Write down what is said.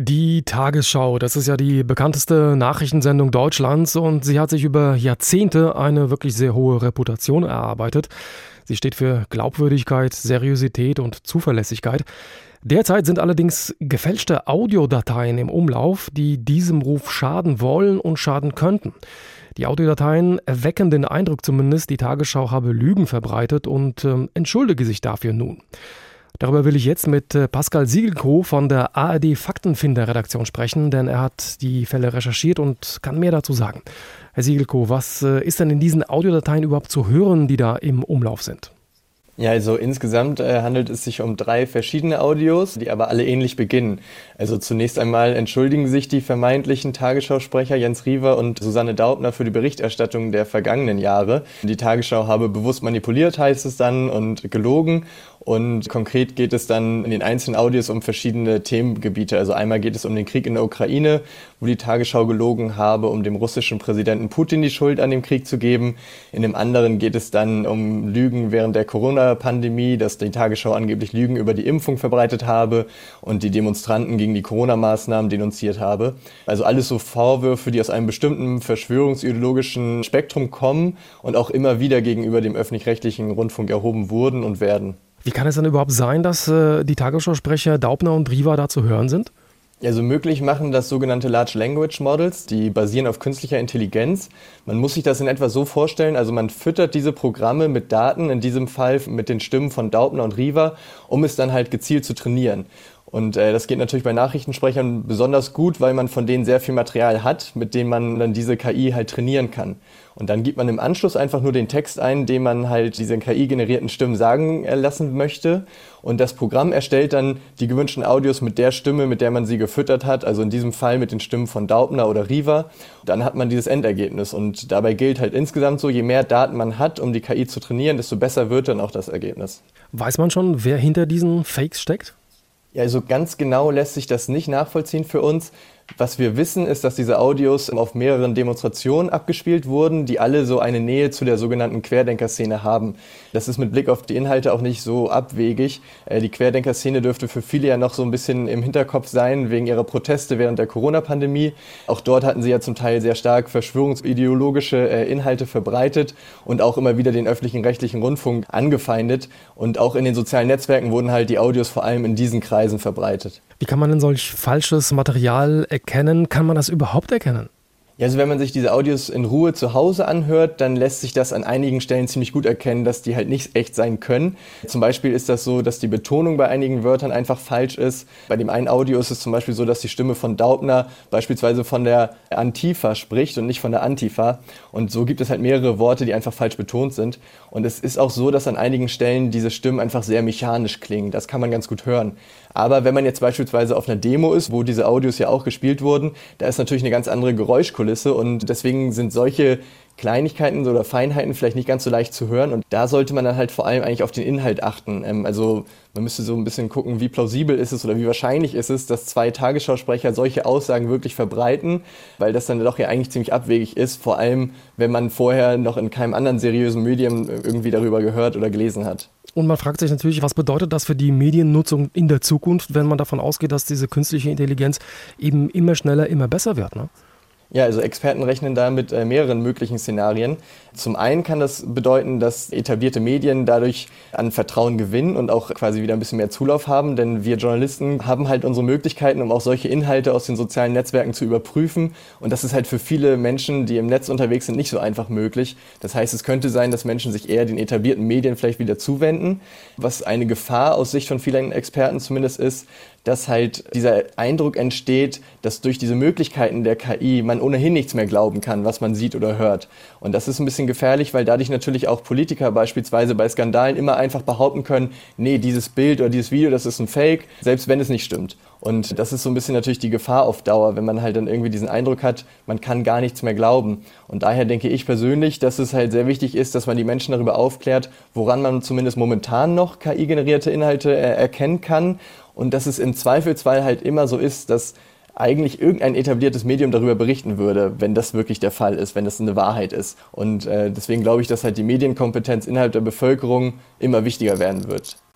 Die Tagesschau, das ist ja die bekannteste Nachrichtensendung Deutschlands und sie hat sich über Jahrzehnte eine wirklich sehr hohe Reputation erarbeitet. Sie steht für Glaubwürdigkeit, Seriosität und Zuverlässigkeit. Derzeit sind allerdings gefälschte Audiodateien im Umlauf, die diesem Ruf schaden wollen und schaden könnten. Die Audiodateien erwecken den Eindruck zumindest, die Tagesschau habe Lügen verbreitet und äh, entschuldige sich dafür nun. Darüber will ich jetzt mit äh, Pascal Siegelko von der ARD Faktenfinder-Redaktion sprechen, denn er hat die Fälle recherchiert und kann mehr dazu sagen. Herr Siegelko, was äh, ist denn in diesen Audiodateien überhaupt zu hören, die da im Umlauf sind? Ja, also insgesamt äh, handelt es sich um drei verschiedene Audios, die aber alle ähnlich beginnen. Also zunächst einmal entschuldigen sich die vermeintlichen Tagesschausprecher Jens Riewer und Susanne Daubner für die Berichterstattung der vergangenen Jahre. Die Tagesschau habe bewusst manipuliert, heißt es dann, und gelogen. Und konkret geht es dann in den einzelnen Audios um verschiedene Themengebiete. Also einmal geht es um den Krieg in der Ukraine, wo die Tagesschau gelogen habe, um dem russischen Präsidenten Putin die Schuld an dem Krieg zu geben. In dem anderen geht es dann um Lügen während der Corona-Pandemie, dass die Tagesschau angeblich Lügen über die Impfung verbreitet habe und die Demonstranten gegen die Corona-Maßnahmen denunziert habe. Also alles so Vorwürfe, die aus einem bestimmten verschwörungsideologischen Spektrum kommen und auch immer wieder gegenüber dem öffentlich-rechtlichen Rundfunk erhoben wurden und werden. Wie kann es denn überhaupt sein, dass äh, die Tagesschausprecher Daubner und Riva da zu hören sind? Also möglich machen das sogenannte Large Language Models, die basieren auf künstlicher Intelligenz. Man muss sich das in etwa so vorstellen, also man füttert diese Programme mit Daten, in diesem Fall mit den Stimmen von Daubner und Riva, um es dann halt gezielt zu trainieren. Und äh, das geht natürlich bei Nachrichtensprechern besonders gut, weil man von denen sehr viel Material hat, mit dem man dann diese KI halt trainieren kann. Und dann gibt man im Anschluss einfach nur den Text ein, den man halt diese KI-generierten Stimmen sagen lassen möchte. Und das Programm erstellt dann die gewünschten Audios mit der Stimme, mit der man sie gefüttert hat. Also in diesem Fall mit den Stimmen von Daubner oder Riva. Dann hat man dieses Endergebnis. Und dabei gilt halt insgesamt so, je mehr Daten man hat, um die KI zu trainieren, desto besser wird dann auch das Ergebnis. Weiß man schon, wer hinter diesen Fakes steckt? Ja, also ganz genau lässt sich das nicht nachvollziehen für uns. Was wir wissen, ist, dass diese Audios auf mehreren Demonstrationen abgespielt wurden, die alle so eine Nähe zu der sogenannten Querdenker-Szene haben. Das ist mit Blick auf die Inhalte auch nicht so abwegig. Äh, die Querdenker-Szene dürfte für viele ja noch so ein bisschen im Hinterkopf sein, wegen ihrer Proteste während der Corona-Pandemie. Auch dort hatten sie ja zum Teil sehr stark verschwörungsideologische äh, Inhalte verbreitet und auch immer wieder den öffentlichen rechtlichen Rundfunk angefeindet. Und auch in den sozialen Netzwerken wurden halt die Audios vor allem in diesen Kreisen verbreitet. Wie kann man denn solch falsches Material erkennen? Kann man das überhaupt erkennen? Ja, also wenn man sich diese Audios in Ruhe zu Hause anhört, dann lässt sich das an einigen Stellen ziemlich gut erkennen, dass die halt nicht echt sein können. Zum Beispiel ist das so, dass die Betonung bei einigen Wörtern einfach falsch ist. Bei dem einen Audio ist es zum Beispiel so, dass die Stimme von Daubner beispielsweise von der Antifa spricht und nicht von der Antifa. Und so gibt es halt mehrere Worte, die einfach falsch betont sind. Und es ist auch so, dass an einigen Stellen diese Stimmen einfach sehr mechanisch klingen. Das kann man ganz gut hören. Aber wenn man jetzt beispielsweise auf einer Demo ist, wo diese Audios ja auch gespielt wurden, da ist natürlich eine ganz andere Geräuschkulisse und deswegen sind solche Kleinigkeiten oder Feinheiten vielleicht nicht ganz so leicht zu hören. Und da sollte man dann halt vor allem eigentlich auf den Inhalt achten. Ähm, also man müsste so ein bisschen gucken, wie plausibel ist es oder wie wahrscheinlich ist es, dass zwei Tagesschausprecher solche Aussagen wirklich verbreiten, weil das dann doch ja eigentlich ziemlich abwegig ist, vor allem wenn man vorher noch in keinem anderen seriösen Medium irgendwie darüber gehört oder gelesen hat. Und man fragt sich natürlich, was bedeutet das für die Mediennutzung in der Zukunft, wenn man davon ausgeht, dass diese künstliche Intelligenz eben immer schneller, immer besser wird? Ne? Ja, also Experten rechnen da mit äh, mehreren möglichen Szenarien. Zum einen kann das bedeuten, dass etablierte Medien dadurch an Vertrauen gewinnen und auch quasi wieder ein bisschen mehr Zulauf haben, denn wir Journalisten haben halt unsere Möglichkeiten, um auch solche Inhalte aus den sozialen Netzwerken zu überprüfen. Und das ist halt für viele Menschen, die im Netz unterwegs sind, nicht so einfach möglich. Das heißt, es könnte sein, dass Menschen sich eher den etablierten Medien vielleicht wieder zuwenden, was eine Gefahr aus Sicht von vielen Experten zumindest ist, dass halt dieser Eindruck entsteht, dass durch diese Möglichkeiten der KI man ohnehin nichts mehr glauben kann, was man sieht oder hört. Und das ist ein bisschen gefährlich, weil dadurch natürlich auch Politiker beispielsweise bei Skandalen immer einfach behaupten können, nee, dieses Bild oder dieses Video, das ist ein Fake, selbst wenn es nicht stimmt. Und das ist so ein bisschen natürlich die Gefahr auf Dauer, wenn man halt dann irgendwie diesen Eindruck hat, man kann gar nichts mehr glauben. Und daher denke ich persönlich, dass es halt sehr wichtig ist, dass man die Menschen darüber aufklärt, woran man zumindest momentan noch KI-generierte Inhalte erkennen kann und dass es im Zweifelsfall halt immer so ist, dass eigentlich irgendein etabliertes Medium darüber berichten würde, wenn das wirklich der Fall ist, wenn das eine Wahrheit ist. Und äh, deswegen glaube ich, dass halt die Medienkompetenz innerhalb der Bevölkerung immer wichtiger werden wird.